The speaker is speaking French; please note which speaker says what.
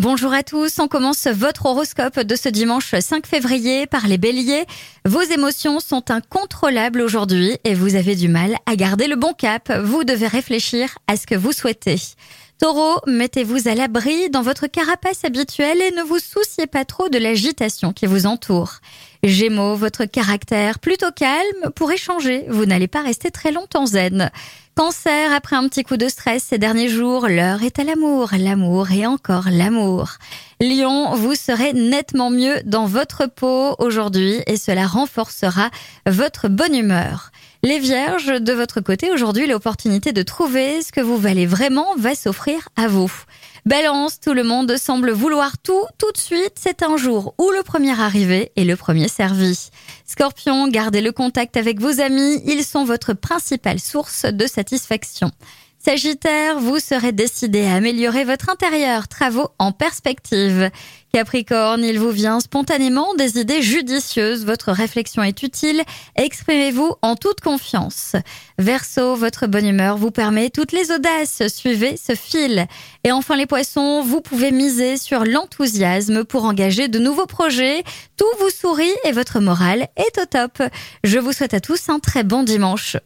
Speaker 1: Bonjour à tous, on commence votre horoscope de ce dimanche 5 février par les béliers. Vos émotions sont incontrôlables aujourd'hui et vous avez du mal à garder le bon cap. Vous devez réfléchir à ce que vous souhaitez. Taureau, mettez-vous à l'abri dans votre carapace habituelle et ne vous souciez pas trop de l'agitation qui vous entoure. Gémeaux, votre caractère plutôt calme pourrait changer. Vous n'allez pas rester très longtemps zen. Cancer, après un petit coup de stress ces derniers jours, l'heure est à l'amour, l'amour et encore l'amour. Lion, vous serez nettement mieux dans votre peau aujourd'hui et cela renforcera votre bonne humeur. Les vierges, de votre côté, aujourd'hui, l'opportunité de trouver ce que vous valez vraiment va s'offrir à vous. Balance, tout le monde semble vouloir tout tout de suite. C'est un jour où le premier arrivé est le premier Scorpion, gardez le contact avec vos amis. Ils sont votre principale source de satisfaction. Sagittaire, vous serez décidé à améliorer votre intérieur, travaux en perspective. Capricorne, il vous vient spontanément des idées judicieuses, votre réflexion est utile, exprimez-vous en toute confiance. Verseau, votre bonne humeur vous permet toutes les audaces, suivez ce fil. Et enfin les poissons, vous pouvez miser sur l'enthousiasme pour engager de nouveaux projets, tout vous sourit et votre morale est au top. Je vous souhaite à tous un très bon dimanche.